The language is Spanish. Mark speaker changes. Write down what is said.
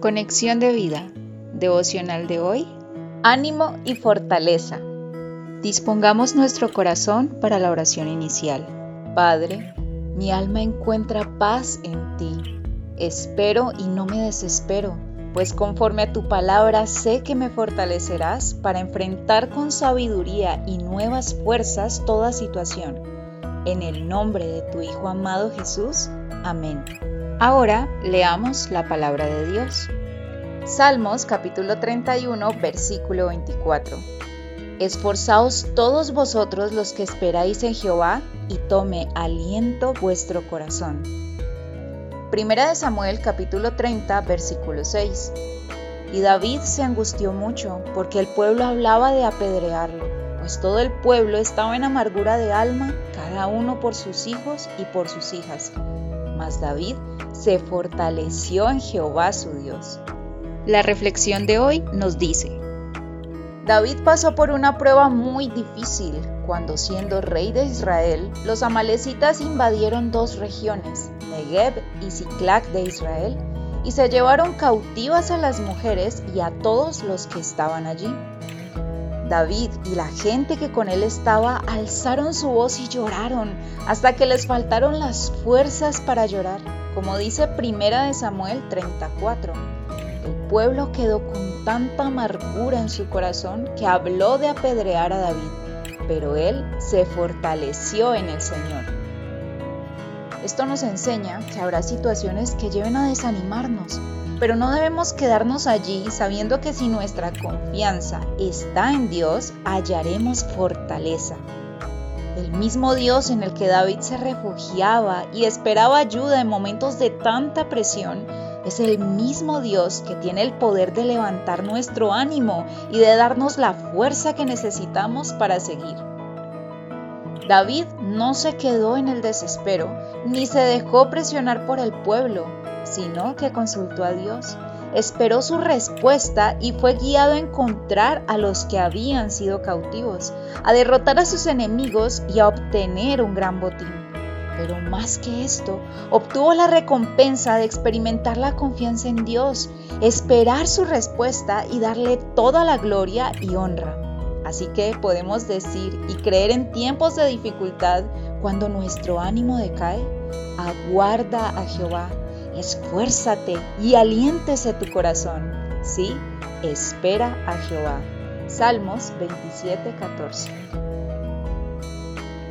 Speaker 1: Conexión de vida. Devocional de hoy. Ánimo y fortaleza. Dispongamos nuestro corazón para la oración inicial. Padre, mi alma encuentra paz en ti. Espero y no me desespero, pues conforme a tu palabra sé que me fortalecerás para enfrentar con sabiduría y nuevas fuerzas toda situación. En el nombre de tu Hijo amado Jesús. Amén. Ahora leamos la palabra de Dios. Salmos capítulo 31 versículo 24. Esforzaos todos vosotros los que esperáis en Jehová y tome aliento vuestro corazón. Primera de Samuel capítulo 30 versículo 6. Y David se angustió mucho porque el pueblo hablaba de apedrearlo, pues todo el pueblo estaba en amargura de alma, cada uno por sus hijos y por sus hijas mas David se fortaleció en Jehová su Dios. La reflexión de hoy nos dice, David pasó por una prueba muy difícil cuando siendo rey de Israel, los amalecitas invadieron dos regiones, Negev y Ziklag de Israel, y se llevaron cautivas a las mujeres y a todos los que estaban allí. David y la gente que con él estaba alzaron su voz y lloraron hasta que les faltaron las fuerzas para llorar, como dice Primera de Samuel 34. Pueblo quedó con tanta amargura en su corazón que habló de apedrear a David, pero él se fortaleció en el Señor. Esto nos enseña que habrá situaciones que lleven a desanimarnos, pero no debemos quedarnos allí sabiendo que si nuestra confianza está en Dios, hallaremos fortaleza. El mismo Dios en el que David se refugiaba y esperaba ayuda en momentos de tanta presión, es el mismo Dios que tiene el poder de levantar nuestro ánimo y de darnos la fuerza que necesitamos para seguir. David no se quedó en el desespero ni se dejó presionar por el pueblo, sino que consultó a Dios, esperó su respuesta y fue guiado a encontrar a los que habían sido cautivos, a derrotar a sus enemigos y a obtener un gran botín. Pero más que esto, obtuvo la recompensa de experimentar la confianza en Dios, esperar su respuesta y darle toda la gloria y honra. Así que podemos decir y creer en tiempos de dificultad, cuando nuestro ánimo decae, aguarda a Jehová esfuérzate y aliéntese tu corazón. Sí, espera a Jehová. Salmos 27:14.